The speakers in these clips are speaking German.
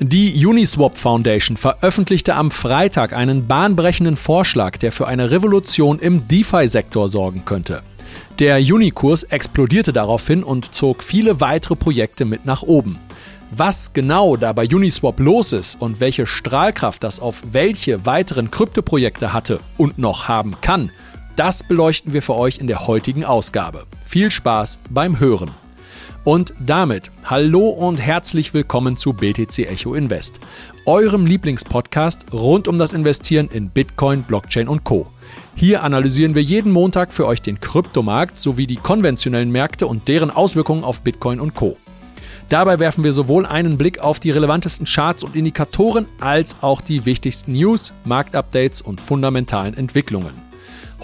Die Uniswap Foundation veröffentlichte am Freitag einen bahnbrechenden Vorschlag, der für eine Revolution im DeFi-Sektor sorgen könnte. Der Unikurs explodierte daraufhin und zog viele weitere Projekte mit nach oben. Was genau da bei Uniswap los ist und welche Strahlkraft das auf welche weiteren Kryptoprojekte hatte und noch haben kann, das beleuchten wir für euch in der heutigen Ausgabe. Viel Spaß beim Hören! Und damit hallo und herzlich willkommen zu BTC Echo Invest, eurem Lieblingspodcast rund um das Investieren in Bitcoin, Blockchain und Co. Hier analysieren wir jeden Montag für euch den Kryptomarkt sowie die konventionellen Märkte und deren Auswirkungen auf Bitcoin und Co. Dabei werfen wir sowohl einen Blick auf die relevantesten Charts und Indikatoren als auch die wichtigsten News, Marktupdates und fundamentalen Entwicklungen.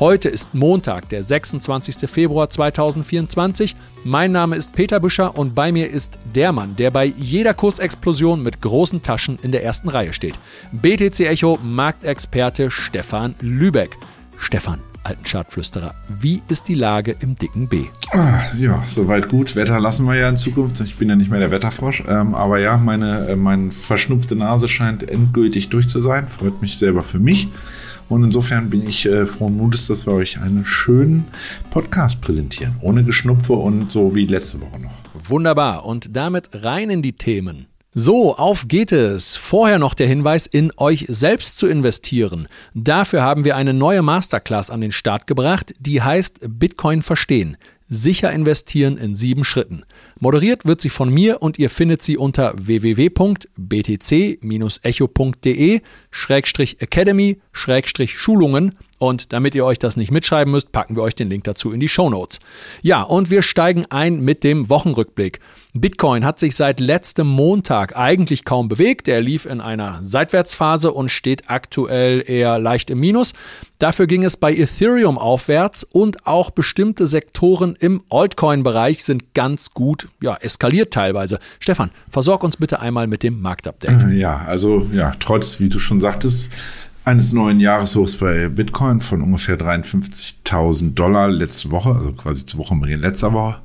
Heute ist Montag, der 26. Februar 2024. Mein Name ist Peter Büscher und bei mir ist der Mann, der bei jeder Kursexplosion mit großen Taschen in der ersten Reihe steht. BTC Echo Marktexperte Stefan Lübeck. Stefan, alten Chartflüsterer, wie ist die Lage im dicken B? Ah, ja, soweit gut. Wetter lassen wir ja in Zukunft. Ich bin ja nicht mehr der Wetterfrosch. Ähm, aber ja, meine, äh, meine verschnupfte Nase scheint endgültig durch zu sein. Freut mich selber für mich. Und insofern bin ich äh, frohen Mutes, dass wir euch einen schönen Podcast präsentieren. Ohne Geschnupfe und so wie letzte Woche noch. Wunderbar. Und damit rein in die Themen. So, auf geht es. Vorher noch der Hinweis, in euch selbst zu investieren. Dafür haben wir eine neue Masterclass an den Start gebracht, die heißt Bitcoin verstehen. Sicher investieren in sieben Schritten. Moderiert wird sie von mir und ihr findet sie unter www.btc-echo.de-academy-schulungen und damit ihr euch das nicht mitschreiben müsst, packen wir euch den Link dazu in die Show Notes. Ja, und wir steigen ein mit dem Wochenrückblick. Bitcoin hat sich seit letztem Montag eigentlich kaum bewegt. Er lief in einer Seitwärtsphase und steht aktuell eher leicht im Minus. Dafür ging es bei Ethereum aufwärts und auch bestimmte Sektoren im Altcoin-Bereich sind ganz gut ja, eskaliert teilweise. Stefan, versorg uns bitte einmal mit dem Marktupdate. Ja, also ja, trotz, wie du schon sagtest, eines neuen Jahreshochs bei Bitcoin von ungefähr 53.000 Dollar letzte Woche, also quasi zur Wochenbeginn letzter Woche,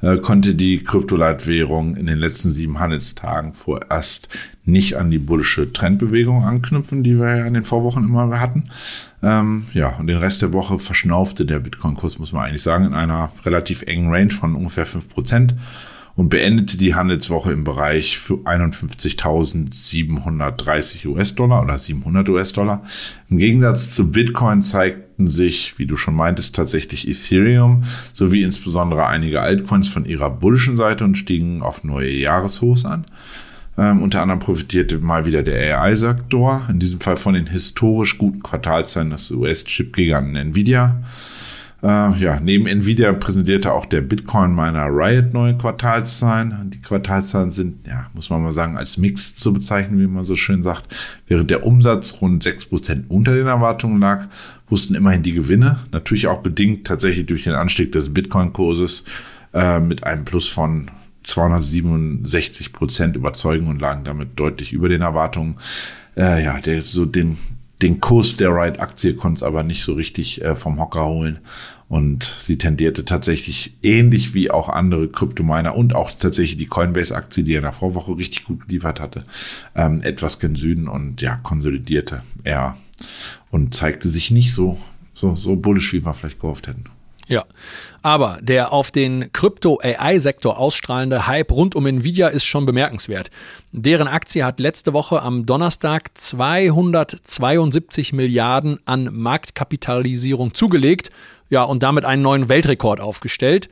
äh, konnte die Kryptoleitwährung in den letzten sieben Handelstagen vorerst nicht an die bullische Trendbewegung anknüpfen, die wir ja in den Vorwochen immer hatten. Ähm, ja, und den Rest der Woche verschnaufte der Bitcoin-Kurs, muss man eigentlich sagen, in einer relativ engen Range von ungefähr fünf Prozent und beendete die Handelswoche im Bereich für 51.730 US-Dollar oder 700 US-Dollar. Im Gegensatz zu Bitcoin zeigten sich, wie du schon meintest, tatsächlich Ethereum sowie insbesondere einige Altcoins von ihrer bullischen Seite und stiegen auf neue Jahreshochs an. Ähm, unter anderem profitierte mal wieder der AI-Sektor, in diesem Fall von den historisch guten Quartalszahlen des US-Chip-Giganten Nvidia. Äh, ja, neben Nvidia präsentierte auch der Bitcoin-Miner Riot neue Quartalszahlen. Die Quartalszahlen sind, ja, muss man mal sagen, als Mix zu bezeichnen, wie man so schön sagt. Während der Umsatz rund 6% unter den Erwartungen lag, wussten immerhin die Gewinne, natürlich auch bedingt tatsächlich durch den Anstieg des Bitcoin-Kurses äh, mit einem Plus von 267 Prozent überzeugen und lagen damit deutlich über den Erwartungen. Äh, ja, der, so den den Kurs der Ride-Aktie konnte es aber nicht so richtig äh, vom Hocker holen. Und sie tendierte tatsächlich ähnlich wie auch andere Kryptominer und auch tatsächlich die Coinbase-Aktie, die ja in der Vorwoche richtig gut geliefert hatte, ähm, etwas gen Süden und ja, konsolidierte eher und zeigte sich nicht so, so, so bullisch, wie wir vielleicht gehofft hätten. Ja, aber der auf den Krypto-AI-Sektor ausstrahlende Hype rund um Nvidia ist schon bemerkenswert. Deren Aktie hat letzte Woche am Donnerstag 272 Milliarden an Marktkapitalisierung zugelegt, ja, und damit einen neuen Weltrekord aufgestellt.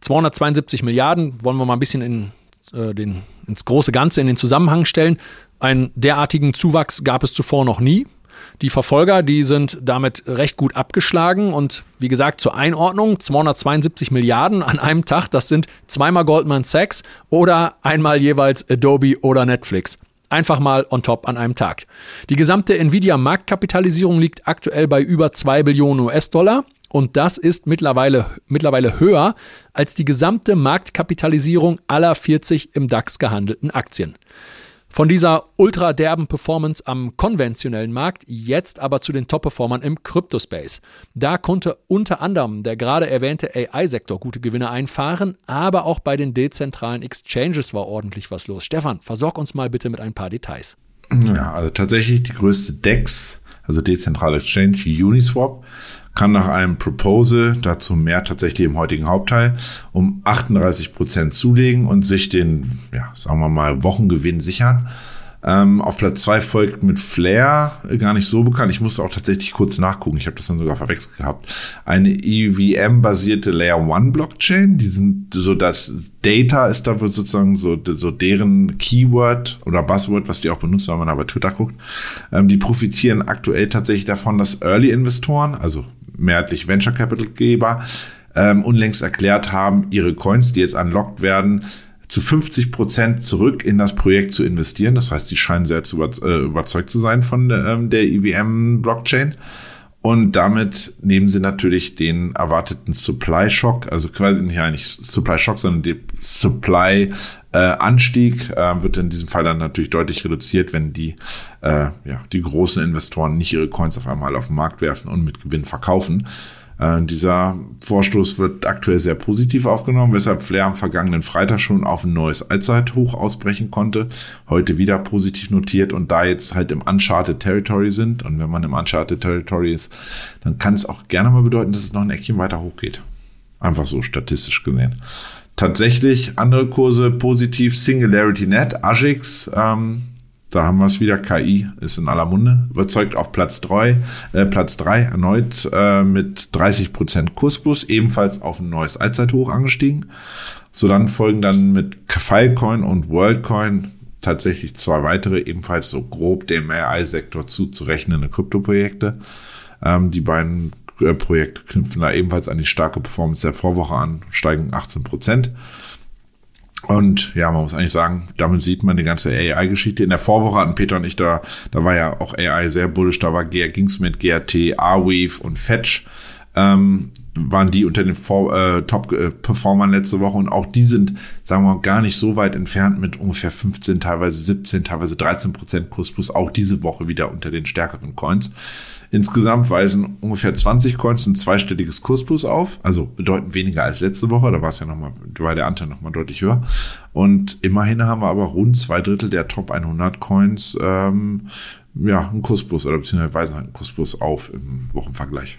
272 Milliarden wollen wir mal ein bisschen in, äh, den, ins große Ganze, in den Zusammenhang stellen. Einen derartigen Zuwachs gab es zuvor noch nie. Die Verfolger, die sind damit recht gut abgeschlagen und wie gesagt zur Einordnung 272 Milliarden an einem Tag, das sind zweimal Goldman Sachs oder einmal jeweils Adobe oder Netflix. Einfach mal on top an einem Tag. Die gesamte Nvidia-Marktkapitalisierung liegt aktuell bei über 2 Billionen US-Dollar und das ist mittlerweile, mittlerweile höher als die gesamte Marktkapitalisierung aller 40 im DAX gehandelten Aktien. Von dieser ultra derben Performance am konventionellen Markt jetzt aber zu den Top-Performern im Crypto-Space. Da konnte unter anderem der gerade erwähnte AI-Sektor gute Gewinne einfahren, aber auch bei den dezentralen Exchanges war ordentlich was los. Stefan, versorg uns mal bitte mit ein paar Details. Ja, also tatsächlich die größte DEX, also dezentrale Exchange, Uniswap, kann nach einem Proposal, dazu mehr tatsächlich im heutigen Hauptteil, um 38 Prozent zulegen und sich den, ja, sagen wir mal, Wochengewinn sichern. Ähm, auf Platz 2 folgt mit Flair, gar nicht so bekannt. Ich musste auch tatsächlich kurz nachgucken. Ich habe das dann sogar verwechselt gehabt. Eine EVM-basierte Layer 1 Blockchain. Die sind so das Data ist da sozusagen so, so deren Keyword oder Buzzword, was die auch benutzen, wenn man aber Twitter guckt. Ähm, die profitieren aktuell tatsächlich davon, dass Early-Investoren, also mehrheitlich Venture Capital Geber, ähm, unlängst erklärt haben, ihre Coins, die jetzt unlocked werden, zu 50 Prozent zurück in das Projekt zu investieren. Das heißt, die scheinen sehr zu äh, überzeugt zu sein von ähm, der IBM-Blockchain. Und damit nehmen sie natürlich den erwarteten Supply Shock, also quasi nicht eigentlich Supply Shock, sondern der Supply äh, Anstieg äh, wird in diesem Fall dann natürlich deutlich reduziert, wenn die äh, ja die großen Investoren nicht ihre Coins auf einmal auf den Markt werfen und mit Gewinn verkaufen. Äh, dieser Vorstoß wird aktuell sehr positiv aufgenommen, weshalb Flair am vergangenen Freitag schon auf ein neues Allzeithoch ausbrechen konnte. Heute wieder positiv notiert und da jetzt halt im Uncharted Territory sind und wenn man im Uncharted Territory ist, dann kann es auch gerne mal bedeuten, dass es noch ein Eckchen weiter hochgeht. Einfach so statistisch gesehen. Tatsächlich andere Kurse positiv, Singularity Net, Agix, ähm, da haben wir es wieder. KI ist in aller Munde. Überzeugt auf Platz 3, äh, Platz 3 erneut äh, mit 30% Kursplus, ebenfalls auf ein neues Allzeithoch angestiegen. So dann folgen dann mit Filecoin und Worldcoin tatsächlich zwei weitere, ebenfalls so grob dem AI-Sektor zuzurechnende Kryptoprojekte. Ähm, die beiden äh, Projekte knüpfen da ebenfalls an die starke Performance der Vorwoche an, steigen 18 Prozent. Und ja, man muss eigentlich sagen, damit sieht man die ganze AI-Geschichte. In der Vorwoche hatten Peter und ich da, da war ja auch AI sehr bullisch, da war ging es mit GRT, Arweave und Fetch. Ähm, waren die unter den äh, Top-Performern letzte Woche und auch die sind, sagen wir mal, gar nicht so weit entfernt mit ungefähr 15, teilweise 17, teilweise 13 Prozent Kurs plus auch diese Woche wieder unter den stärkeren Coins. Insgesamt weisen ungefähr 20 Coins ein zweistelliges Kursplus auf, also bedeutend weniger als letzte Woche. Da war es ja nochmal, war der Anteil nochmal deutlich höher. Und immerhin haben wir aber rund zwei Drittel der Top 100 Coins, ähm, ja, einen Kursplus oder beziehungsweise weisen halt einen Kursplus auf im Wochenvergleich.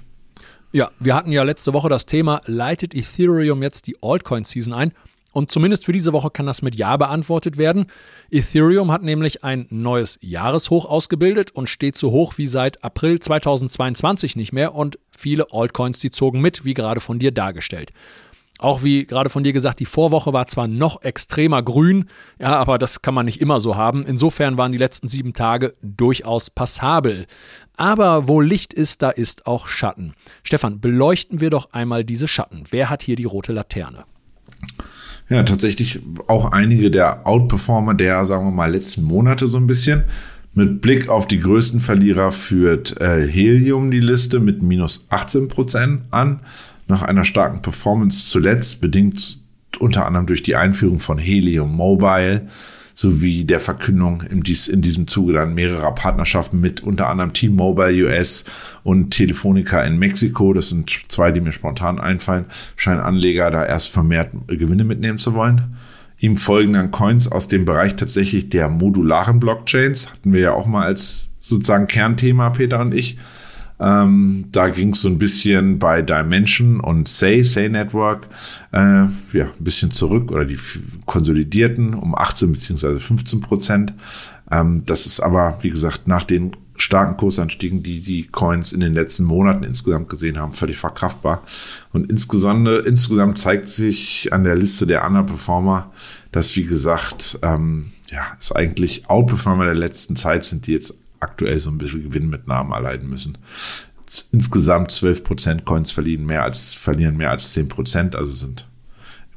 Ja, wir hatten ja letzte Woche das Thema, leitet Ethereum jetzt die Altcoin-Season ein? Und zumindest für diese Woche kann das mit Ja beantwortet werden. Ethereum hat nämlich ein neues Jahreshoch ausgebildet und steht so hoch wie seit April 2022 nicht mehr und viele Altcoins, die zogen mit, wie gerade von dir dargestellt. Auch wie gerade von dir gesagt, die Vorwoche war zwar noch extremer grün, ja, aber das kann man nicht immer so haben. Insofern waren die letzten sieben Tage durchaus passabel. Aber wo Licht ist, da ist auch Schatten. Stefan, beleuchten wir doch einmal diese Schatten. Wer hat hier die rote Laterne? Ja, tatsächlich auch einige der Outperformer der, sagen wir mal, letzten Monate so ein bisschen. Mit Blick auf die größten Verlierer führt äh, Helium die Liste mit minus 18 Prozent an. Nach einer starken Performance zuletzt, bedingt unter anderem durch die Einführung von Helium Mobile, sowie der Verkündung in, dies, in diesem Zuge dann mehrerer Partnerschaften mit unter anderem T-Mobile US und Telefonica in Mexiko. Das sind zwei, die mir spontan einfallen. Scheinen Anleger da erst vermehrt Gewinne mitnehmen zu wollen. Ihm folgen dann Coins aus dem Bereich tatsächlich der modularen Blockchains. Hatten wir ja auch mal als sozusagen Kernthema, Peter und ich. Ähm, da ging es so ein bisschen bei Dimension und Say, Say Network, äh, ja, ein bisschen zurück oder die konsolidierten um 18 bzw. 15 Prozent. Ähm, das ist aber, wie gesagt, nach den starken Kursanstiegen, die die Coins in den letzten Monaten insgesamt gesehen haben, völlig verkraftbar. Und insgesamt, insgesamt zeigt sich an der Liste der Underperformer, dass, wie gesagt, ähm, ja, es eigentlich Outperformer der letzten Zeit sind, die jetzt aktuell so ein bisschen Gewinnmitnahmen erleiden müssen. Insgesamt 12% Coins verlieren mehr als, verlieren mehr als 10%, also sind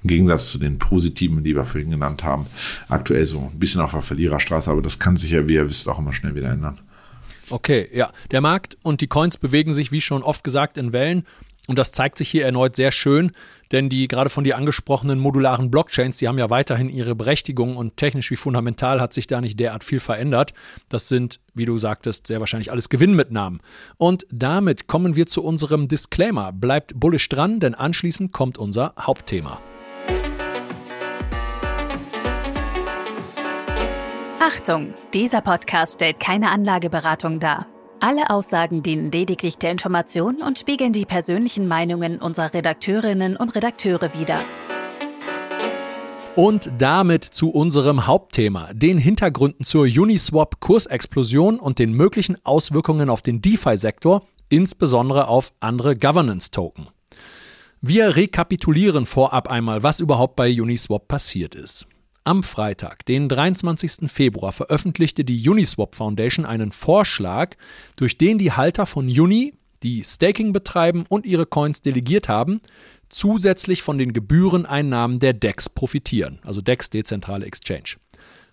im Gegensatz zu den positiven, die wir vorhin genannt haben, aktuell so ein bisschen auf der Verliererstraße, aber das kann sich ja, wie ihr wisst, auch immer schnell wieder ändern. Okay, ja. Der Markt und die Coins bewegen sich, wie schon oft gesagt, in Wellen. Und das zeigt sich hier erneut sehr schön, denn die gerade von dir angesprochenen modularen Blockchains, die haben ja weiterhin ihre Berechtigung und technisch wie fundamental hat sich da nicht derart viel verändert. Das sind, wie du sagtest, sehr wahrscheinlich alles Gewinnmitnahmen. Und damit kommen wir zu unserem Disclaimer. Bleibt bullisch dran, denn anschließend kommt unser Hauptthema. Achtung, dieser Podcast stellt keine Anlageberatung dar. Alle Aussagen dienen lediglich der Information und spiegeln die persönlichen Meinungen unserer Redakteurinnen und Redakteure wider. Und damit zu unserem Hauptthema, den Hintergründen zur Uniswap-Kursexplosion und den möglichen Auswirkungen auf den DeFi-Sektor, insbesondere auf andere Governance-Token. Wir rekapitulieren vorab einmal, was überhaupt bei Uniswap passiert ist. Am Freitag, den 23. Februar, veröffentlichte die Uniswap Foundation einen Vorschlag, durch den die Halter von Uni, die Staking betreiben und ihre Coins delegiert haben, zusätzlich von den Gebühreneinnahmen der DEX profitieren, also DEX dezentrale Exchange.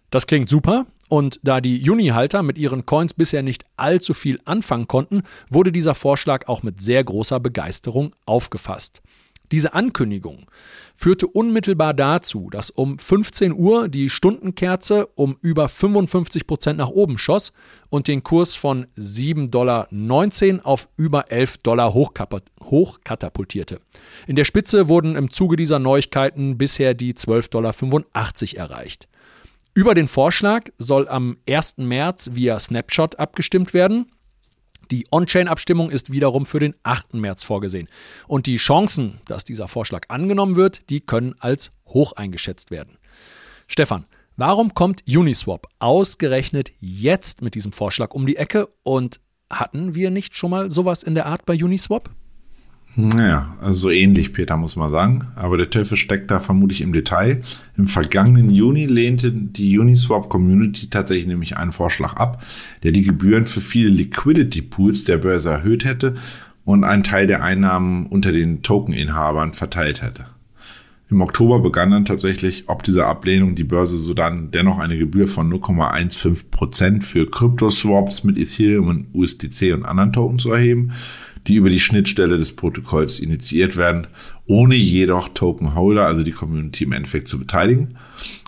Das klingt super und da die Uni-Halter mit ihren Coins bisher nicht allzu viel anfangen konnten, wurde dieser Vorschlag auch mit sehr großer Begeisterung aufgefasst. Diese Ankündigung führte unmittelbar dazu, dass um 15 Uhr die Stundenkerze um über 55 Prozent nach oben schoss und den Kurs von 7,19 Dollar auf über 11 Dollar hochkatapultierte. In der Spitze wurden im Zuge dieser Neuigkeiten bisher die 12,85 Dollar erreicht. Über den Vorschlag soll am 1. März via Snapshot abgestimmt werden. Die On-Chain-Abstimmung ist wiederum für den 8. März vorgesehen. Und die Chancen, dass dieser Vorschlag angenommen wird, die können als hoch eingeschätzt werden. Stefan, warum kommt Uniswap ausgerechnet jetzt mit diesem Vorschlag um die Ecke und hatten wir nicht schon mal sowas in der Art bei Uniswap? Naja, also so ähnlich, Peter, muss man sagen. Aber der Teufel steckt da vermutlich im Detail. Im vergangenen Juni lehnte die Uniswap Community tatsächlich nämlich einen Vorschlag ab, der die Gebühren für viele Liquidity Pools der Börse erhöht hätte und einen Teil der Einnahmen unter den Tokeninhabern verteilt hätte. Im Oktober begann dann tatsächlich, ob dieser Ablehnung die Börse so dann dennoch eine Gebühr von 0,15 Prozent für Kryptoswaps mit Ethereum und USDC und anderen Token zu erheben die über die Schnittstelle des Protokolls initiiert werden, ohne jedoch Token-Holder, also die Community im Endeffekt zu beteiligen.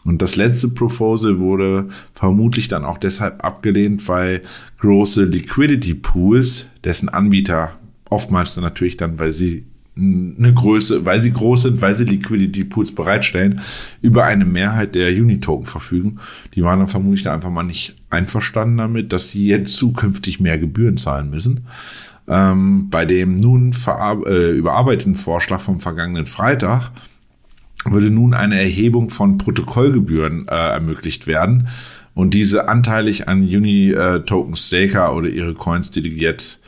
Und das letzte Proposal wurde vermutlich dann auch deshalb abgelehnt, weil große Liquidity Pools, dessen Anbieter oftmals dann natürlich dann, weil sie eine Größe, weil sie groß sind, weil sie Liquidity Pools bereitstellen, über eine Mehrheit der Unitoken verfügen. Die waren dann vermutlich einfach mal nicht einverstanden damit, dass sie jetzt zukünftig mehr Gebühren zahlen müssen. Ähm, bei dem nun äh, überarbeiteten Vorschlag vom vergangenen Freitag würde nun eine Erhebung von Protokollgebühren äh, ermöglicht werden und diese anteilig an Uni-Token Staker oder ihre Coins delegiert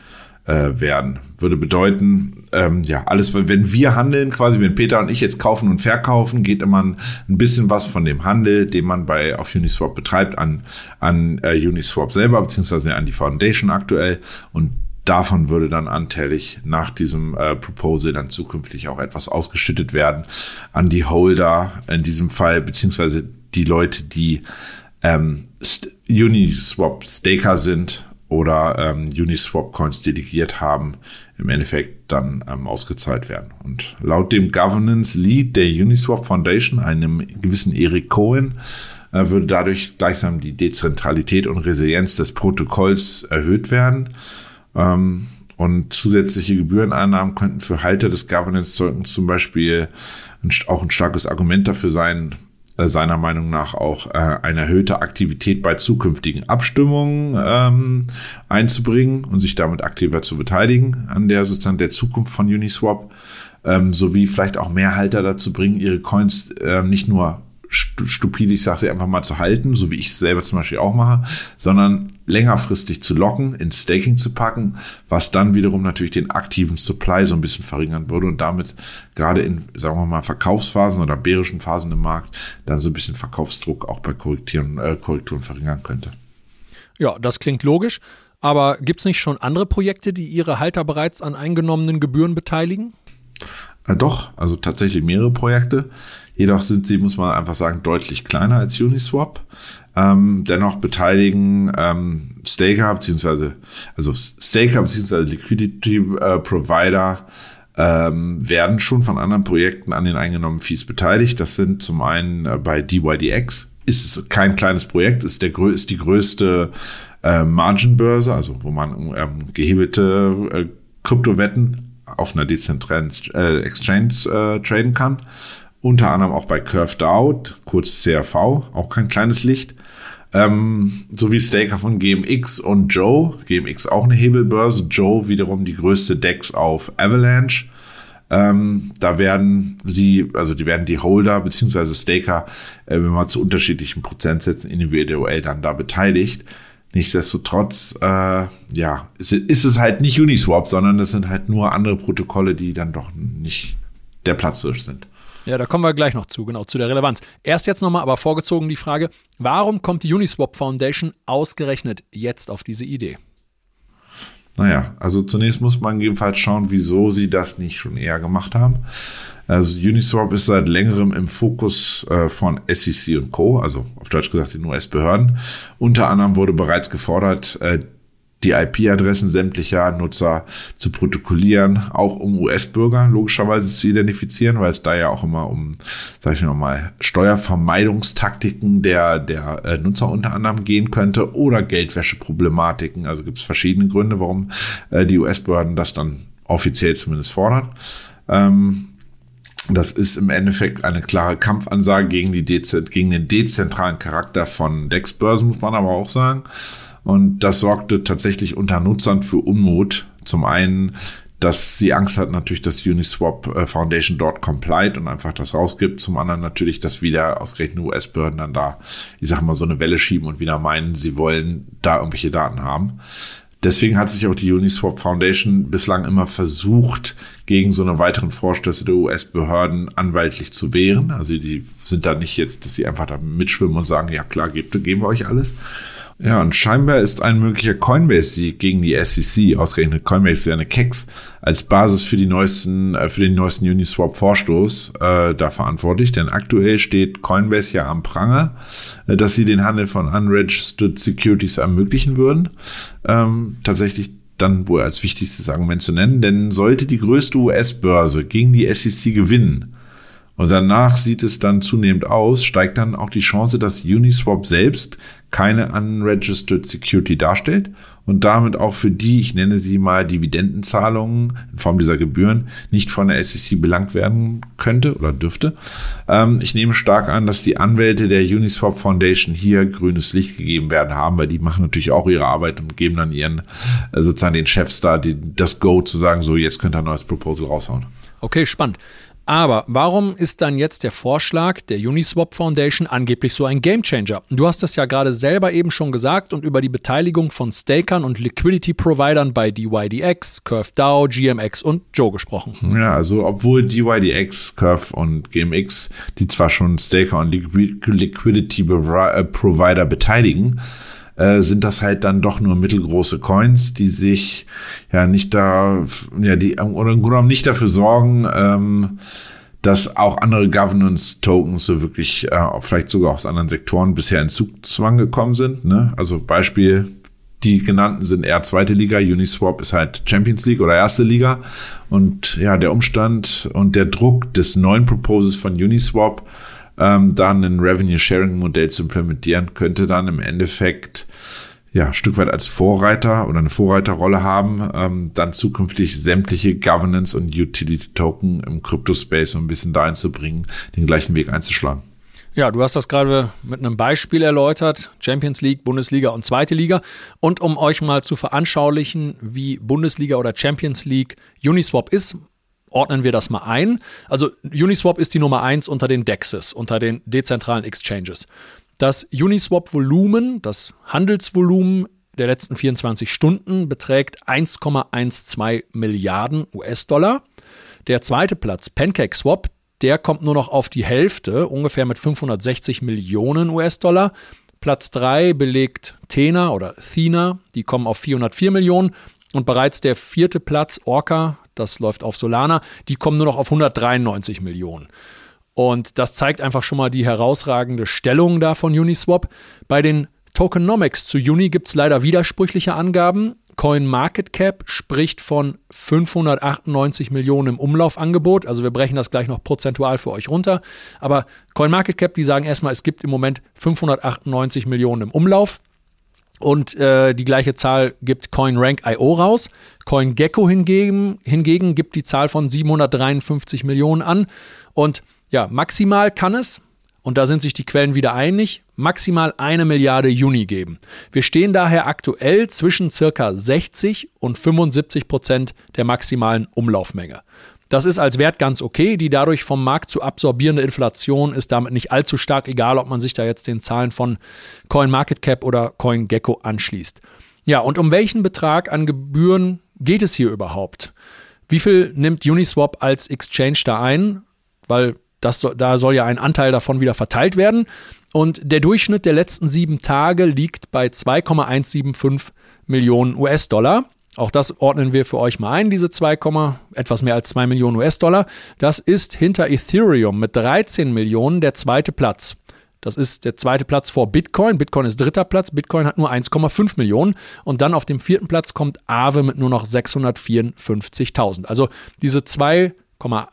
äh, werden. Würde bedeuten, ähm, ja, alles, wenn wir handeln, quasi, wenn Peter und ich jetzt kaufen und verkaufen, geht immer ein, ein bisschen was von dem Handel, den man bei auf Uniswap betreibt, an, an äh, Uniswap selber, beziehungsweise an die Foundation aktuell. Und davon würde dann anteilig nach diesem äh, Proposal dann zukünftig auch etwas ausgeschüttet werden an die Holder in diesem Fall, beziehungsweise die Leute, die ähm, Uniswap Staker sind oder ähm, Uniswap Coins delegiert haben, im Endeffekt dann ähm, ausgezahlt werden. Und laut dem Governance Lead der Uniswap Foundation, einem gewissen Eric Cohen, äh, würde dadurch gleichsam die Dezentralität und Resilienz des Protokolls erhöht werden. Ähm, und zusätzliche Gebühreneinnahmen könnten für Halter des Governance-Tokens zum Beispiel auch ein starkes Argument dafür sein, äh, seiner Meinung nach auch äh, eine erhöhte Aktivität bei zukünftigen Abstimmungen ähm, einzubringen und sich damit aktiver zu beteiligen an der sozusagen der Zukunft von Uniswap, ähm, sowie vielleicht auch mehr Halter dazu bringen, ihre Coins äh, nicht nur stupide, ich sage sie einfach mal zu halten, so wie ich es selber zum Beispiel auch mache, sondern längerfristig zu locken, ins Staking zu packen, was dann wiederum natürlich den aktiven Supply so ein bisschen verringern würde und damit gerade in, sagen wir mal, Verkaufsphasen oder bärischen Phasen im Markt dann so ein bisschen Verkaufsdruck auch bei Korrekturen, äh, Korrekturen verringern könnte. Ja, das klingt logisch. Aber gibt es nicht schon andere Projekte, die ihre Halter bereits an eingenommenen Gebühren beteiligen? Äh, doch, also tatsächlich mehrere Projekte. Jedoch sind sie, muss man einfach sagen, deutlich kleiner als Uniswap. Ähm, dennoch beteiligen ähm, Staker beziehungsweise also Staker beziehungsweise Liquidity äh, Provider ähm, werden schon von anderen Projekten an den eingenommenen Fees beteiligt. Das sind zum einen äh, bei DYDX, ist es kein kleines Projekt, ist, der, ist die größte äh, Margin-Börse, also wo man ähm, gehebelte äh, Kryptowetten auf einer dezentralen äh, Exchange äh, traden kann. Unter anderem auch bei Curved Out, kurz CRV, auch kein kleines Licht. Ähm, sowie Staker von GMX und Joe. GMX auch eine Hebelbörse. Joe wiederum die größte Dex auf Avalanche. Ähm, da werden sie, also die werden die Holder bzw. Staker, äh, wenn man zu unterschiedlichen Prozentsätzen individuell dann da beteiligt. Nichtsdestotrotz, äh, ja, ist, ist es halt nicht Uniswap, sondern es sind halt nur andere Protokolle, die dann doch nicht der Platzhirsch sind. Ja, da kommen wir gleich noch zu, genau, zu der Relevanz. Erst jetzt nochmal, aber vorgezogen die Frage, warum kommt die Uniswap Foundation ausgerechnet jetzt auf diese Idee? Naja, also zunächst muss man jedenfalls schauen, wieso sie das nicht schon eher gemacht haben. Also Uniswap ist seit längerem im Fokus äh, von SEC und Co., also auf Deutsch gesagt den US-Behörden. Unter anderem wurde bereits gefordert, äh, die IP-Adressen sämtlicher Nutzer zu protokollieren, auch um US-Bürger logischerweise zu identifizieren, weil es da ja auch immer um, sag ich mal, Steuervermeidungstaktiken der, der äh, Nutzer unter anderem gehen könnte oder Geldwäscheproblematiken. Also gibt es verschiedene Gründe, warum äh, die US-Behörden das dann offiziell zumindest fordern. Ähm, das ist im Endeffekt eine klare Kampfansage gegen, die gegen den dezentralen Charakter von DEX-Börsen, muss man aber auch sagen. Und das sorgte tatsächlich unter Nutzern für Unmut. Zum einen, dass sie Angst hat natürlich, dass Uniswap äh, Foundation dort complied und einfach das rausgibt. Zum anderen natürlich, dass wieder ausgerechnet US-Behörden dann da, ich sag mal, so eine Welle schieben und wieder meinen, sie wollen da irgendwelche Daten haben. Deswegen hat sich auch die Uniswap Foundation bislang immer versucht, gegen so eine weiteren Vorstöße der US-Behörden anwaltlich zu wehren. Also die sind da nicht jetzt, dass sie einfach da mitschwimmen und sagen, ja klar, gebt, geben wir euch alles, ja, und scheinbar ist ein möglicher Coinbase-Sieg gegen die SEC, ausgerechnet Coinbase ist ja eine Kex, als Basis für die neuesten, äh, für den neuesten Uniswap-Vorstoß äh, da verantwortlich. Denn aktuell steht Coinbase ja am Pranger, äh, dass sie den Handel von unregistered Securities ermöglichen würden. Ähm, tatsächlich dann wohl als wichtigstes Argument zu nennen, denn sollte die größte US-Börse gegen die SEC gewinnen, und danach sieht es dann zunehmend aus, steigt dann auch die Chance, dass Uniswap selbst keine unregistered Security darstellt und damit auch für die, ich nenne sie mal Dividendenzahlungen in Form dieser Gebühren, nicht von der SEC belangt werden könnte oder dürfte. Ähm, ich nehme stark an, dass die Anwälte der Uniswap Foundation hier grünes Licht gegeben werden haben, weil die machen natürlich auch ihre Arbeit und geben dann ihren, äh, sozusagen den Chefs da die, das Go zu sagen, so jetzt könnt ihr ein neues Proposal raushauen. Okay, spannend. Aber warum ist dann jetzt der Vorschlag der Uniswap Foundation angeblich so ein Gamechanger? Du hast das ja gerade selber eben schon gesagt und über die Beteiligung von Stakern und Liquidity-Providern bei DYDX, CurveDAO, GMX und Joe gesprochen. Ja, also obwohl DYDX, Curve und GMX, die zwar schon Staker und Liquidity-Provider beteiligen, äh, sind das halt dann doch nur mittelgroße Coins, die sich ja nicht da, ja, die oder im Grunde genommen nicht dafür sorgen, ähm, dass auch andere Governance-Tokens so wirklich, äh, vielleicht sogar aus anderen Sektoren bisher in Zugzwang gekommen sind. Ne? Also Beispiel, die genannten sind eher zweite Liga, Uniswap ist halt Champions League oder erste Liga. Und ja, der Umstand und der Druck des neuen Proposals von Uniswap ähm, dann ein Revenue-Sharing-Modell zu implementieren, könnte dann im Endeffekt ja, ein Stück weit als Vorreiter oder eine Vorreiterrolle haben, ähm, dann zukünftig sämtliche Governance und Utility-Token im Crypto-Space so ein bisschen dahin zu bringen, den gleichen Weg einzuschlagen. Ja, du hast das gerade mit einem Beispiel erläutert. Champions League, Bundesliga und zweite Liga. Und um euch mal zu veranschaulichen, wie Bundesliga oder Champions League Uniswap ist, ordnen wir das mal ein. Also Uniswap ist die Nummer 1 unter den DEXs, unter den dezentralen Exchanges. Das Uniswap-Volumen, das Handelsvolumen der letzten 24 Stunden beträgt 1,12 Milliarden US-Dollar. Der zweite Platz, PancakeSwap, der kommt nur noch auf die Hälfte, ungefähr mit 560 Millionen US-Dollar. Platz 3 belegt Tena oder Thena, die kommen auf 404 Millionen. Und bereits der vierte Platz, Orca, das läuft auf Solana, die kommen nur noch auf 193 Millionen. Und das zeigt einfach schon mal die herausragende Stellung da von Uniswap. Bei den Tokenomics zu Uni gibt es leider widersprüchliche Angaben. CoinMarketCap spricht von 598 Millionen im Umlaufangebot. Also wir brechen das gleich noch prozentual für euch runter. Aber CoinMarketCap, die sagen erstmal, es gibt im Moment 598 Millionen im Umlauf. Und äh, die gleiche Zahl gibt CoinRank.io raus. CoinGecko hingegen, hingegen gibt die Zahl von 753 Millionen an. Und ja, maximal kann es, und da sind sich die Quellen wieder einig, maximal eine Milliarde Juni geben. Wir stehen daher aktuell zwischen circa 60 und 75 Prozent der maximalen Umlaufmenge. Das ist als Wert ganz okay. Die dadurch vom Markt zu absorbierende Inflation ist damit nicht allzu stark, egal ob man sich da jetzt den Zahlen von CoinMarketCap oder CoinGecko anschließt. Ja, und um welchen Betrag an Gebühren geht es hier überhaupt? Wie viel nimmt Uniswap als Exchange da ein? Weil das, da soll ja ein Anteil davon wieder verteilt werden. Und der Durchschnitt der letzten sieben Tage liegt bei 2,175 Millionen US-Dollar. Auch das ordnen wir für euch mal ein, diese 2, etwas mehr als 2 Millionen US-Dollar. Das ist hinter Ethereum mit 13 Millionen der zweite Platz. Das ist der zweite Platz vor Bitcoin. Bitcoin ist dritter Platz. Bitcoin hat nur 1,5 Millionen. Und dann auf dem vierten Platz kommt Aave mit nur noch 654.000. Also diese zwei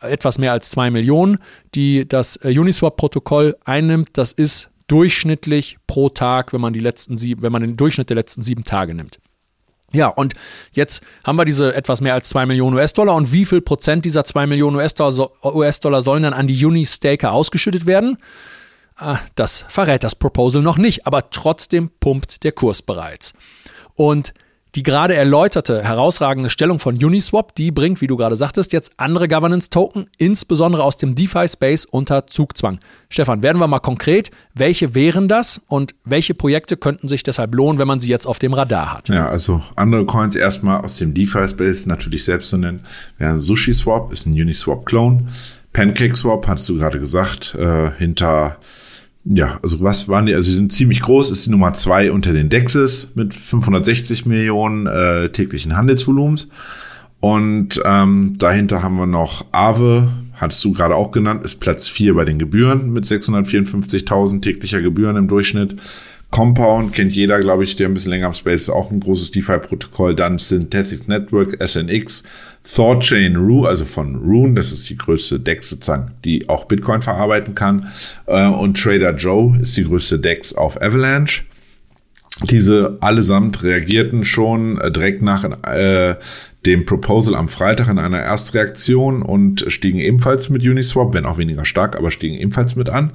etwas mehr als 2 Millionen, die das äh, Uniswap-Protokoll einnimmt. Das ist durchschnittlich pro Tag, wenn man die letzten sieben, wenn man den Durchschnitt der letzten sieben Tage nimmt. Ja, und jetzt haben wir diese etwas mehr als 2 Millionen US-Dollar und wie viel Prozent dieser 2 Millionen US-Dollar US sollen dann an die Uni-Staker ausgeschüttet werden? Ah, das verrät das Proposal noch nicht, aber trotzdem pumpt der Kurs bereits. Und die gerade erläuterte herausragende Stellung von Uniswap, die bringt, wie du gerade sagtest, jetzt andere Governance-Token, insbesondere aus dem DeFi-Space, unter Zugzwang. Stefan, werden wir mal konkret. Welche wären das und welche Projekte könnten sich deshalb lohnen, wenn man sie jetzt auf dem Radar hat? Ja, also andere Coins erstmal aus dem DeFi-Space natürlich selbst zu nennen, wären SushiSwap, ist ein Uniswap-Clone. PancakeSwap, hattest du gerade gesagt, äh, hinter ja, also was waren die? Also sie sind ziemlich groß, ist die Nummer zwei unter den Dexes mit 560 Millionen äh, täglichen Handelsvolumens. Und ähm, dahinter haben wir noch Aave, hattest du gerade auch genannt, ist Platz vier bei den Gebühren mit 654.000 täglicher Gebühren im Durchschnitt. Compound kennt jeder, glaube ich, der ein bisschen länger am Space ist, auch ein großes DeFi-Protokoll. Dann Synthetic Network, SNX, ThoughtChain Rue, also von Rune, das ist die größte DEX sozusagen, die auch Bitcoin verarbeiten kann. Äh, und Trader Joe ist die größte DEX auf Avalanche. Diese allesamt reagierten schon äh, direkt nach äh, dem Proposal am Freitag in einer Erstreaktion und stiegen ebenfalls mit Uniswap, wenn auch weniger stark, aber stiegen ebenfalls mit an.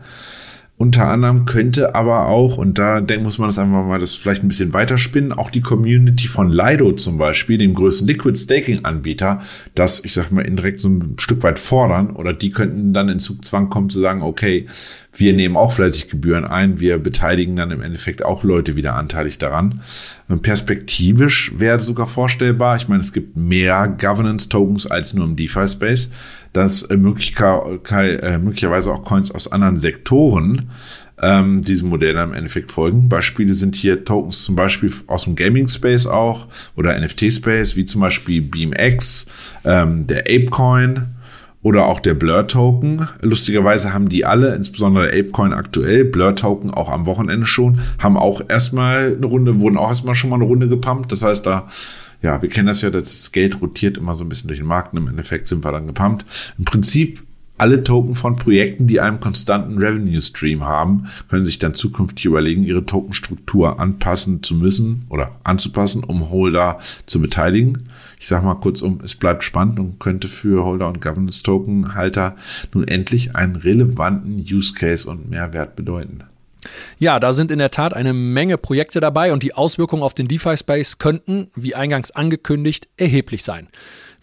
Unter anderem könnte aber auch, und da denk, muss man das einfach mal das vielleicht ein bisschen weiterspinnen, auch die Community von Lido zum Beispiel, dem größten Liquid Staking Anbieter, das, ich sag mal, indirekt so ein Stück weit fordern oder die könnten dann in Zugzwang kommen zu sagen, okay, wir nehmen auch fleißig Gebühren ein, wir beteiligen dann im Endeffekt auch Leute wieder anteilig daran. Perspektivisch wäre sogar vorstellbar, ich meine, es gibt mehr Governance Tokens als nur im DeFi Space dass äh, äh, möglicherweise auch Coins aus anderen Sektoren ähm, diesem Modell dann im Endeffekt folgen. Beispiele sind hier Tokens zum Beispiel aus dem Gaming-Space auch oder NFT-Space, wie zum Beispiel BeamX, ähm, der Apecoin oder auch der Blur-Token. Lustigerweise haben die alle, insbesondere der Apecoin aktuell, Blur-Token auch am Wochenende schon, haben auch erstmal eine Runde, wurden auch erstmal schon mal eine Runde gepumpt. Das heißt, da ja, wir kennen das ja, das Geld rotiert immer so ein bisschen durch den Markt und im Endeffekt sind wir dann gepumpt. Im Prinzip alle Token von Projekten, die einen konstanten Revenue Stream haben, können sich dann zukünftig überlegen, ihre Tokenstruktur anpassen zu müssen oder anzupassen, um Holder zu beteiligen. Ich sage mal kurzum, es bleibt spannend und könnte für Holder und Governance Token Halter nun endlich einen relevanten Use Case und Mehrwert bedeuten. Ja, da sind in der Tat eine Menge Projekte dabei und die Auswirkungen auf den DeFi-Space könnten, wie eingangs angekündigt, erheblich sein.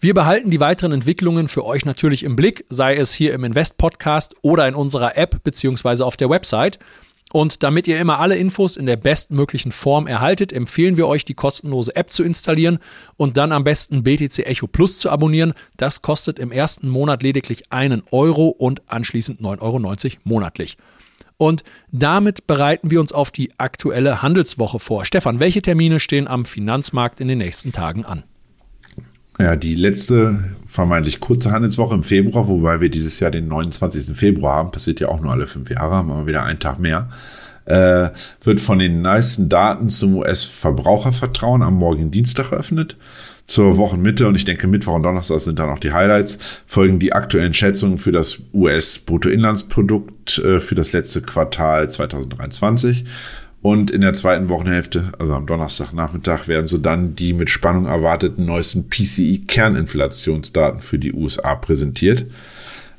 Wir behalten die weiteren Entwicklungen für euch natürlich im Blick, sei es hier im Invest-Podcast oder in unserer App bzw. auf der Website. Und damit ihr immer alle Infos in der bestmöglichen Form erhaltet, empfehlen wir euch, die kostenlose App zu installieren und dann am besten BTC Echo Plus zu abonnieren. Das kostet im ersten Monat lediglich einen Euro und anschließend 9,90 Euro monatlich. Und damit bereiten wir uns auf die aktuelle Handelswoche vor. Stefan, welche Termine stehen am Finanzmarkt in den nächsten Tagen an? Ja, die letzte vermeintlich kurze Handelswoche im Februar, wobei wir dieses Jahr den 29. Februar haben, passiert ja auch nur alle fünf Jahre, haben wir wieder einen Tag mehr. äh, wird von den neuesten Daten zum US-Verbrauchervertrauen am morgigen Dienstag eröffnet. Zur Wochenmitte und ich denke Mittwoch und Donnerstag sind dann auch die Highlights, folgen die aktuellen Schätzungen für das US-Bruttoinlandsprodukt äh, für das letzte Quartal 2023. Und in der zweiten Wochenhälfte, also am Donnerstagnachmittag, werden so dann die mit Spannung erwarteten neuesten PCI-Kerninflationsdaten für die USA präsentiert.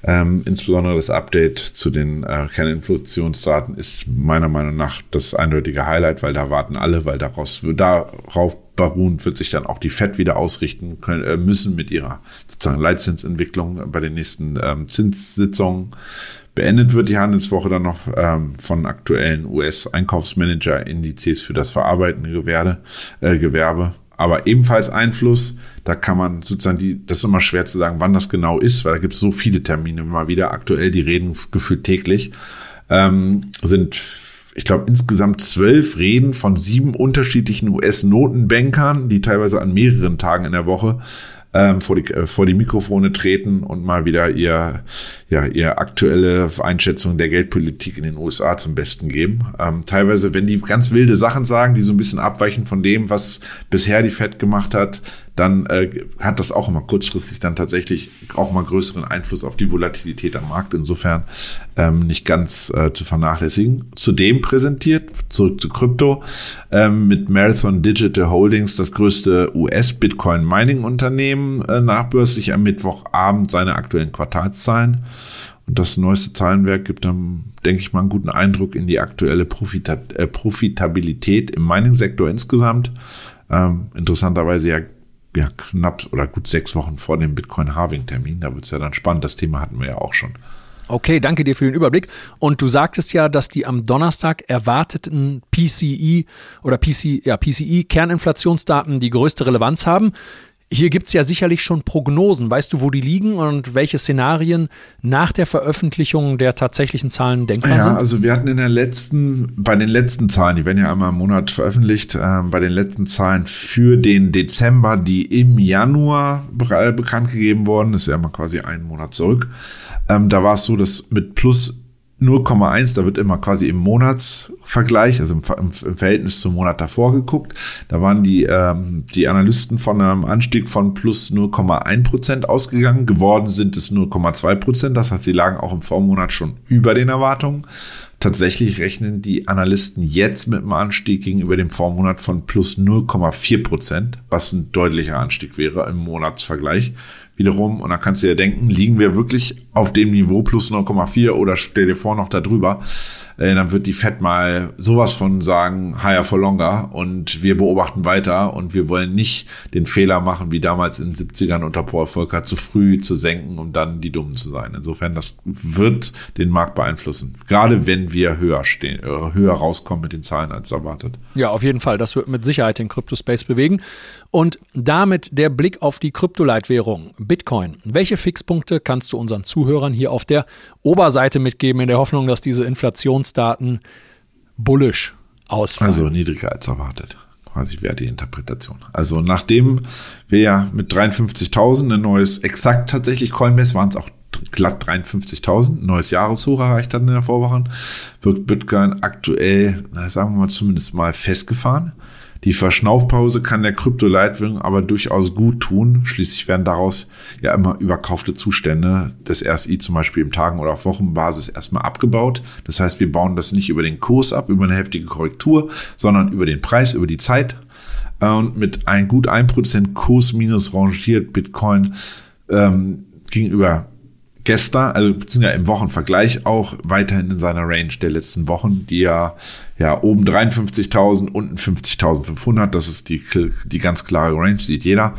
Ähm, insbesondere das Update zu den äh, Kerninflationsdaten ist meiner Meinung nach das eindeutige Highlight, weil da warten alle, weil daraus, darauf beruhend wird sich dann auch die FED wieder ausrichten können, äh, müssen mit ihrer sozusagen Leitzinsentwicklung bei den nächsten ähm, Zinssitzungen. Beendet wird die Handelswoche dann noch ähm, von aktuellen US-Einkaufsmanager-Indizes für das verarbeitende Gewerbe, äh, Gewerbe. Aber ebenfalls Einfluss, da kann man sozusagen die, das ist immer schwer zu sagen, wann das genau ist, weil da gibt es so viele Termine immer wieder. Aktuell, die reden gefühlt täglich, ähm, sind ich glaube, insgesamt zwölf Reden von sieben unterschiedlichen US-Notenbankern, die teilweise an mehreren Tagen in der Woche ähm, vor, die, äh, vor die Mikrofone treten und mal wieder ihr, ja, ihr aktuelle Einschätzung der Geldpolitik in den USA zum Besten geben. Ähm, teilweise, wenn die ganz wilde Sachen sagen, die so ein bisschen abweichen von dem, was bisher die Fed gemacht hat, dann äh, hat das auch immer kurzfristig dann tatsächlich auch mal größeren Einfluss auf die Volatilität am Markt. Insofern ähm, nicht ganz äh, zu vernachlässigen. Zudem präsentiert, zurück zu Krypto, ähm, mit Marathon Digital Holdings, das größte US-Bitcoin-Mining-Unternehmen, äh, nachbörslich am Mittwochabend seine aktuellen Quartalszahlen. Und das neueste Zahlenwerk gibt dann, denke ich mal, einen guten Eindruck in die aktuelle Profita äh, Profitabilität im Mining-Sektor insgesamt. Ähm, interessanterweise ja ja, knapp oder gut sechs Wochen vor dem Bitcoin-Halving-Termin. Da wird es ja dann spannend. Das Thema hatten wir ja auch schon. Okay, danke dir für den Überblick. Und du sagtest ja, dass die am Donnerstag erwarteten PCI oder PC, ja, PCI Kerninflationsdaten die größte Relevanz haben. Hier gibt es ja sicherlich schon Prognosen. Weißt du, wo die liegen und welche Szenarien nach der Veröffentlichung der tatsächlichen Zahlen denkbar ja, sind? Ja, also wir hatten in der letzten, bei den letzten Zahlen, die werden ja einmal im Monat veröffentlicht, äh, bei den letzten Zahlen für den Dezember, die im Januar bekannt gegeben worden, ist ja immer quasi einen Monat zurück. Ähm, da war es so, dass mit plus 0,1, da wird immer quasi im Monatsvergleich, also im, im, im, Verhältnis zum Monat davor geguckt. Da waren die, ähm, die Analysten von einem Anstieg von plus 0,1 Prozent ausgegangen. Geworden sind es 0,2 Prozent. Das heißt, sie lagen auch im Vormonat schon über den Erwartungen. Tatsächlich rechnen die Analysten jetzt mit einem Anstieg gegenüber dem Vormonat von plus 0,4 Prozent, was ein deutlicher Anstieg wäre im Monatsvergleich wiederum. Und da kannst du dir denken, liegen wir wirklich auf dem Niveau plus 0,4 oder stell dir vor noch darüber, äh, dann wird die Fed mal sowas von sagen, higher for longer und wir beobachten weiter und wir wollen nicht den Fehler machen, wie damals in den 70ern unter Paul Volcker, zu früh zu senken, um dann die Dummen zu sein. Insofern, das wird den Markt beeinflussen. Gerade wenn wir höher stehen, äh, höher rauskommen mit den Zahlen als erwartet. Ja, auf jeden Fall. Das wird mit Sicherheit den Crypto-Space bewegen. Und damit der Blick auf die Kryptoleitwährung Bitcoin. Welche Fixpunkte kannst du unseren Zuhörern hier auf der Oberseite mitgeben, in der Hoffnung, dass diese Inflationsdaten bullish ausfallen? Also niedriger als erwartet. Quasi wäre die Interpretation. Also nachdem wir ja mit 53.000 ein neues, exakt tatsächlich Coinbase waren es auch glatt 53.000, neues Jahreshoch erreicht hat in der Vorwoche, wird Bitcoin aktuell, na, sagen wir mal zumindest mal festgefahren. Die Verschnaufpause kann der Kryptoleitwährung aber durchaus gut tun. Schließlich werden daraus ja immer überkaufte Zustände des RSI zum Beispiel im Tagen- oder Wochenbasis erstmal abgebaut. Das heißt, wir bauen das nicht über den Kurs ab, über eine heftige Korrektur, sondern über den Preis, über die Zeit. Und mit ein gut 1% Kursminus rangiert Bitcoin ähm, gegenüber gestern, also beziehungsweise im Wochenvergleich auch weiterhin in seiner Range der letzten Wochen, die ja, ja oben 53.000, unten 50.500, das ist die, die ganz klare Range, sieht jeder.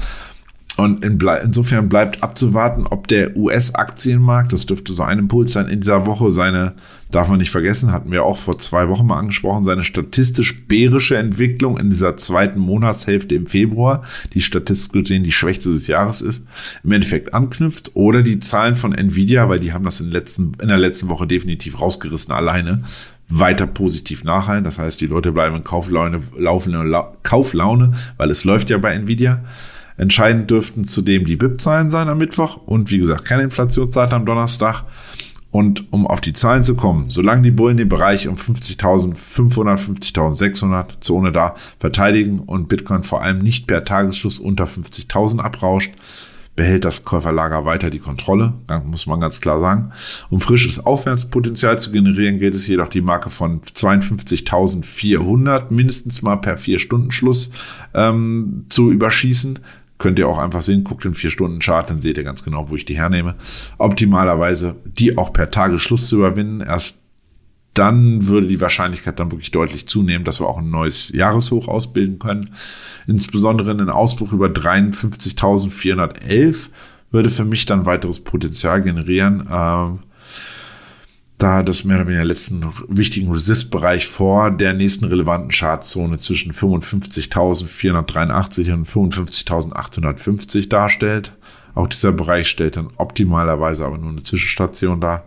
Und in, insofern bleibt abzuwarten, ob der US-Aktienmarkt, das dürfte so ein Impuls sein, in dieser Woche seine, darf man nicht vergessen, hatten wir auch vor zwei Wochen mal angesprochen, seine statistisch bärische Entwicklung in dieser zweiten Monatshälfte im Februar, die statistisch gesehen die schwächste des Jahres ist, im Endeffekt anknüpft oder die Zahlen von Nvidia, weil die haben das in, letzten, in der letzten Woche definitiv rausgerissen alleine, weiter positiv nachhallen. Das heißt, die Leute bleiben in Kauflaune, laufende Kauflaune, weil es läuft ja bei Nvidia. Entscheidend dürften zudem die BIP-Zahlen sein am Mittwoch und wie gesagt keine Inflationsseite am Donnerstag. Und um auf die Zahlen zu kommen, solange die Bullen den Bereich um 50.500, 50.600 Zone da verteidigen und Bitcoin vor allem nicht per Tagesschluss unter 50.000 abrauscht, behält das Käuferlager weiter die Kontrolle, muss man ganz klar sagen. Um frisches Aufwärtspotenzial zu generieren, gilt es jedoch die Marke von 52.400 mindestens mal per vier Stunden Schluss ähm, zu überschießen. Könnt ihr auch einfach sehen, guckt den 4-Stunden-Chart, dann seht ihr ganz genau, wo ich die hernehme. Optimalerweise die auch per Tagesschluss zu überwinden. Erst dann würde die Wahrscheinlichkeit dann wirklich deutlich zunehmen, dass wir auch ein neues Jahreshoch ausbilden können. Insbesondere ein Ausbruch über 53.411 würde für mich dann weiteres Potenzial generieren. Ähm, da das mehr oder weniger letzten wichtigen Resist-Bereich vor der nächsten relevanten Chartzone zwischen 55.483 und 55.850 darstellt. Auch dieser Bereich stellt dann optimalerweise aber nur eine Zwischenstation dar.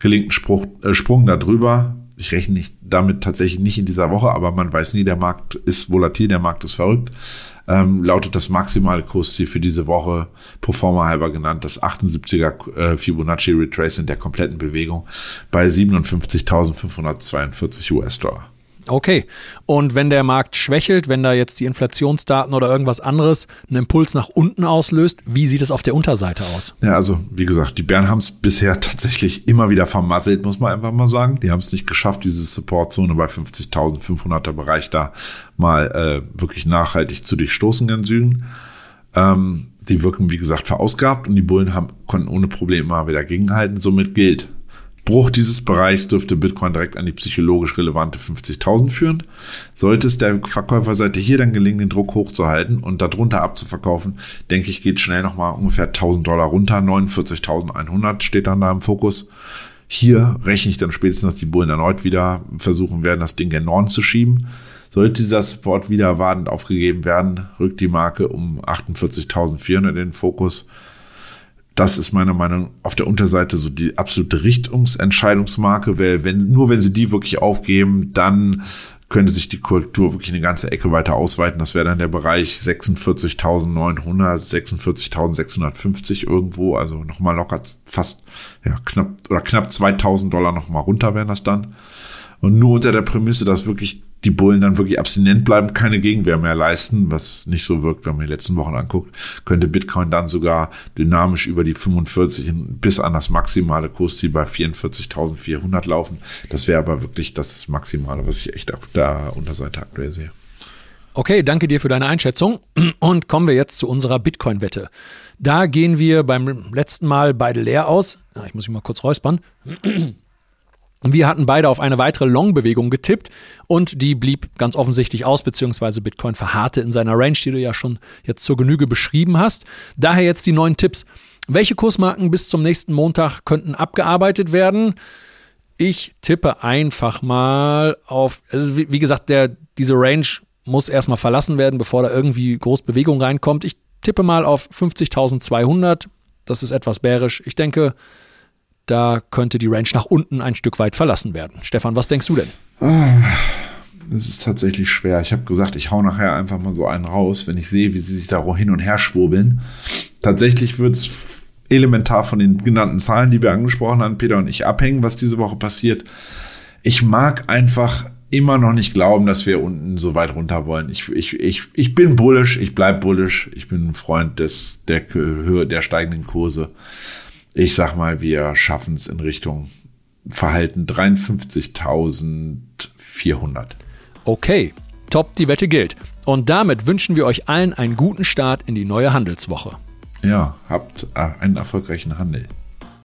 Gelingt ein Spruch, äh, Sprung darüber. Ich rechne nicht damit tatsächlich nicht in dieser Woche, aber man weiß nie, der Markt ist volatil, der Markt ist verrückt ähm, lautet das maximale Kursziel für diese Woche pro forma halber genannt, das 78er äh, Fibonacci Retracement der kompletten Bewegung bei 57.542 US-Dollar. Okay. Und wenn der Markt schwächelt, wenn da jetzt die Inflationsdaten oder irgendwas anderes einen Impuls nach unten auslöst, wie sieht es auf der Unterseite aus? Ja, also wie gesagt, die Bären haben es bisher tatsächlich immer wieder vermasselt, muss man einfach mal sagen. Die haben es nicht geschafft, diese Supportzone bei 50.500er Bereich da mal äh, wirklich nachhaltig zu durchstoßen in Süden. Ähm, die wirken, wie gesagt, verausgabt und die Bullen haben, konnten ohne Probleme mal wieder gegenhalten. Somit gilt, Bruch dieses Bereichs dürfte Bitcoin direkt an die psychologisch relevante 50.000 führen. Sollte es der Verkäuferseite hier dann gelingen, den Druck hochzuhalten und darunter abzuverkaufen, denke ich, geht schnell nochmal ungefähr 1000 Dollar runter. 49.100 steht dann da im Fokus. Hier rechne ich dann spätestens, dass die Bullen erneut wieder versuchen werden, das Dgen Norden zu schieben. Sollte dieser Support wieder wartend aufgegeben werden, rückt die Marke um 48.400 in den Fokus. Das ist meiner Meinung nach auf der Unterseite so die absolute Richtungsentscheidungsmarke, weil wenn, nur wenn sie die wirklich aufgeben, dann könnte sich die Korrektur wirklich eine ganze Ecke weiter ausweiten. Das wäre dann der Bereich 46.900, 46.650 irgendwo, also nochmal locker fast, ja, knapp, oder knapp 2000 Dollar nochmal runter wären das dann. Und nur unter der Prämisse, dass wirklich die Bullen dann wirklich abstinent bleiben, keine Gegenwehr mehr leisten, was nicht so wirkt, wenn man die letzten Wochen anguckt, könnte Bitcoin dann sogar dynamisch über die 45 bis an das maximale Kursziel bei 44.400 laufen. Das wäre aber wirklich das Maximale, was ich echt auf der Unterseite aktuell sehe. Okay, danke dir für deine Einschätzung. Und kommen wir jetzt zu unserer Bitcoin-Wette. Da gehen wir beim letzten Mal beide leer aus. Ich muss mich mal kurz räuspern. Wir hatten beide auf eine weitere Long-Bewegung getippt und die blieb ganz offensichtlich aus, beziehungsweise Bitcoin verharrte in seiner Range, die du ja schon jetzt zur Genüge beschrieben hast. Daher jetzt die neuen Tipps. Welche Kursmarken bis zum nächsten Montag könnten abgearbeitet werden? Ich tippe einfach mal auf, also wie, gesagt, der, diese Range muss erstmal verlassen werden, bevor da irgendwie groß Bewegung reinkommt. Ich tippe mal auf 50.200. Das ist etwas bärisch. Ich denke, da könnte die Range nach unten ein Stück weit verlassen werden. Stefan, was denkst du denn? Das ist tatsächlich schwer. Ich habe gesagt, ich hau nachher einfach mal so einen raus, wenn ich sehe, wie sie sich da hin und her schwurbeln. Tatsächlich wird es elementar von den genannten Zahlen, die wir angesprochen haben, Peter und ich, abhängen, was diese Woche passiert. Ich mag einfach immer noch nicht glauben, dass wir unten so weit runter wollen. Ich, ich, ich, ich bin bullish, ich bleib bullish, ich bin ein Freund des, der der steigenden Kurse ich sag mal, wir schaffen es in Richtung Verhalten 53.400. Okay, top, die Wette gilt. Und damit wünschen wir euch allen einen guten Start in die neue Handelswoche. Ja, habt äh, einen erfolgreichen Handel.